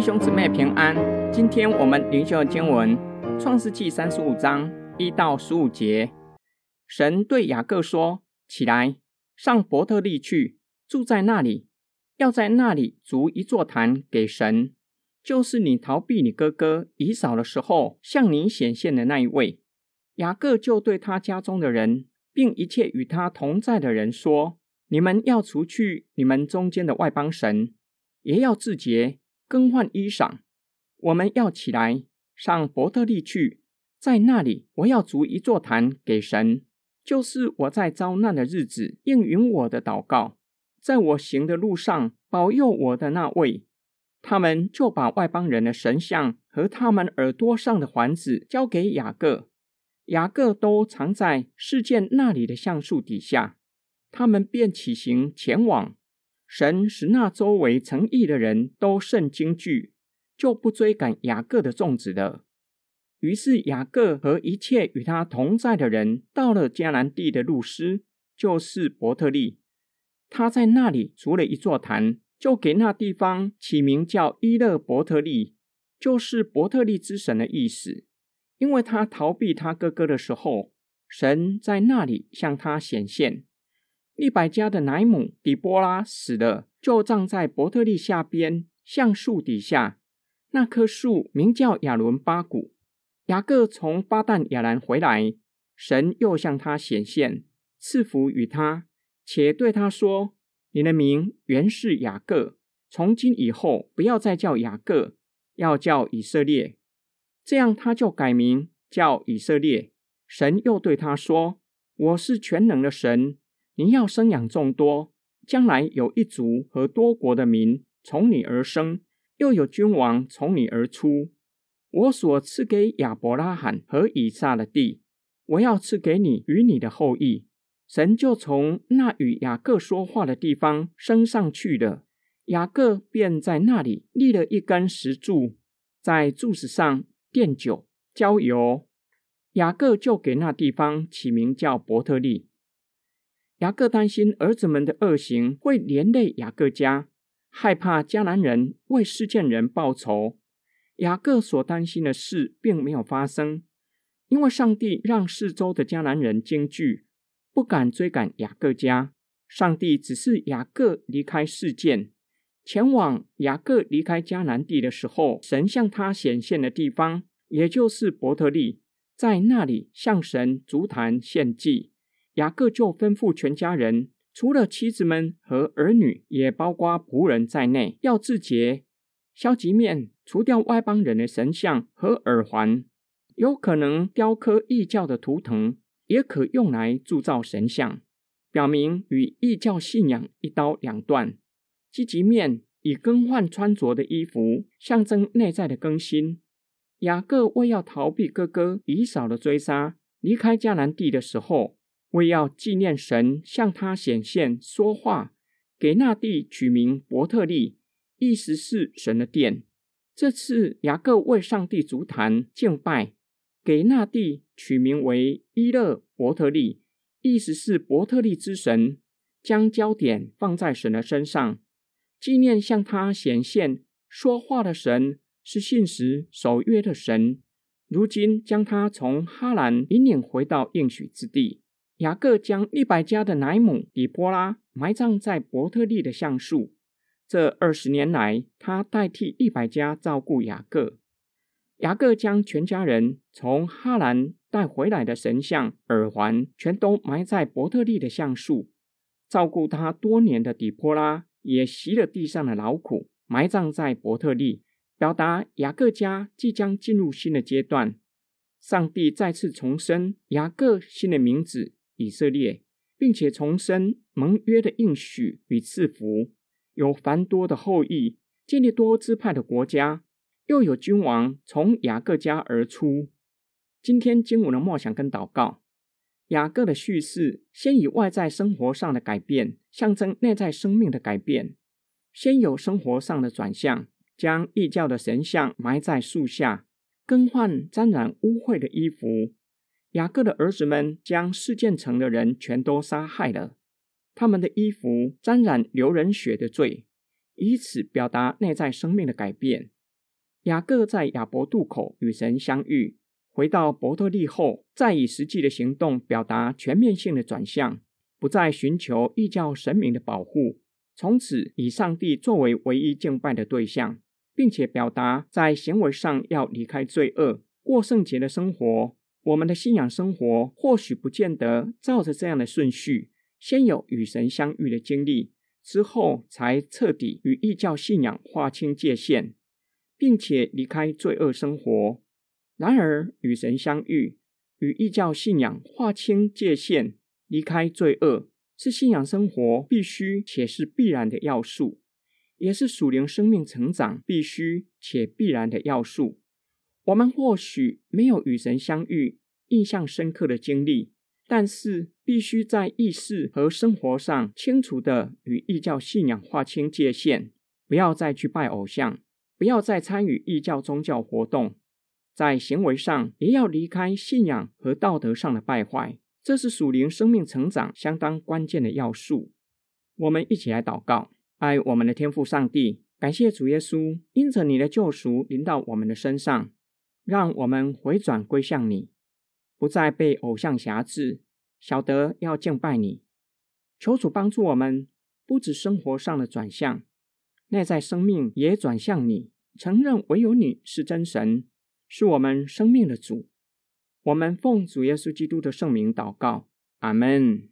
弟兄姊妹平安，今天我们灵修经文《创世记》三十五章一到十五节。神对雅各说：“起来，上伯特利去，住在那里，要在那里筑一座坛给神，就是你逃避你哥哥以扫的时候向你显现的那一位。”雅各就对他家中的人，并一切与他同在的人说：“你们要除去你们中间的外邦神，也要自洁，更换衣裳。我们要起来，上伯特利去，在那里我要筑一座坛给神。”就是我在遭难的日子应允我的祷告，在我行的路上保佑我的那位，他们就把外邦人的神像和他们耳朵上的环子交给雅各，雅各都藏在事件那里的橡树底下，他们便起行前往。神使那周围城邑的人都甚惊惧，就不追赶雅各的众子了。于是雅各和一切与他同在的人到了迦南地的路斯，就是伯特利。他在那里筑了一座坛，就给那地方起名叫伊勒伯特利，就是伯特利之神的意思。因为他逃避他哥哥的时候，神在那里向他显现。利百加的奶母底波拉死了，就葬在伯特利下边橡树底下，那棵树名叫亚伦巴谷。雅各从巴旦亚兰回来，神又向他显现，赐福与他，且对他说：“你的名原是雅各，从今以后不要再叫雅各，要叫以色列。”这样他就改名叫以色列。神又对他说：“我是全能的神，你要生养众多，将来有一族和多国的民从你而生，又有君王从你而出。”我所赐给亚伯拉罕和以撒的地，我要赐给你与你的后裔。神就从那与雅各说话的地方升上去了。雅各便在那里立了一根石柱，在柱子上奠酒浇油。雅各就给那地方起名叫伯特利。雅各担心儿子们的恶行会连累雅各家，害怕迦南人为事件人报仇。雅各所担心的事并没有发生，因为上帝让四周的迦南人惊惧，不敢追赶雅各家。上帝只是雅各离开事件，前往雅各离开迦南地的时候，神向他显现的地方，也就是伯特利，在那里向神足坛献祭。雅各就吩咐全家人，除了妻子们和儿女，也包括仆人在内，要自洁。消极面，除掉外邦人的神像和耳环，有可能雕刻异教的图腾，也可用来铸造神像，表明与异教信仰一刀两断。积极面，以更换穿着的衣服，象征内在的更新。雅各为要逃避哥哥以扫的追杀，离开迦南地的时候，为要纪念神向他显现说话，给那地取名伯特利。意思是神的殿。这次雅各为上帝足坛敬拜，给那地取名为伊勒伯特利，意思是伯特利之神，将焦点放在神的身上，纪念向他显现说话的神是信实守约的神。如今将他从哈兰引领回到应许之地。雅各将利百加的奶母底波拉埋葬在伯特利的橡树。这二十年来，他代替利百加照顾雅各。雅各将全家人从哈兰带回来的神像、耳环，全都埋在伯特利的橡树。照顾他多年的底波拉也习了地上的劳苦，埋葬在伯特利，表达雅各家即将进入新的阶段。上帝再次重申雅各新的名字以色列，并且重申盟约的应许与赐福。有繁多的后裔，建立多支派的国家，又有君王从雅各家而出。今天经文的默想跟祷告，雅各的叙事先以外在生活上的改变，象征内在生命的改变。先有生活上的转向，将异教的神像埋在树下，更换沾染污秽的衣服。雅各的儿子们将示剑城的人全都杀害了。他们的衣服沾染流人血的罪，以此表达内在生命的改变。雅各在雅伯渡口与神相遇，回到伯特利后，再以实际的行动表达全面性的转向，不再寻求异教神明的保护，从此以上帝作为唯一敬拜的对象，并且表达在行为上要离开罪恶，过圣洁的生活。我们的信仰生活或许不见得照着这样的顺序，先有与神相遇的经历。之后才彻底与异教信仰划清界限，并且离开罪恶生活。然而，与神相遇、与异教信仰划清界限、离开罪恶，是信仰生活必须且是必然的要素，也是属灵生命成长必须且必然的要素。我们或许没有与神相遇印象深刻的经历。但是，必须在意识和生活上清楚地与异教信仰划清界限，不要再去拜偶像，不要再参与异教宗教活动，在行为上也要离开信仰和道德上的败坏，这是属灵生命成长相当关键的要素。我们一起来祷告，爱我们的天父上帝，感谢主耶稣，因着你的救赎临到我们的身上，让我们回转归向你。不再被偶像辖制，晓得要敬拜你。求主帮助我们，不止生活上的转向，内在生命也转向你，承认唯有你是真神，是我们生命的主。我们奉主耶稣基督的圣名祷告，阿门。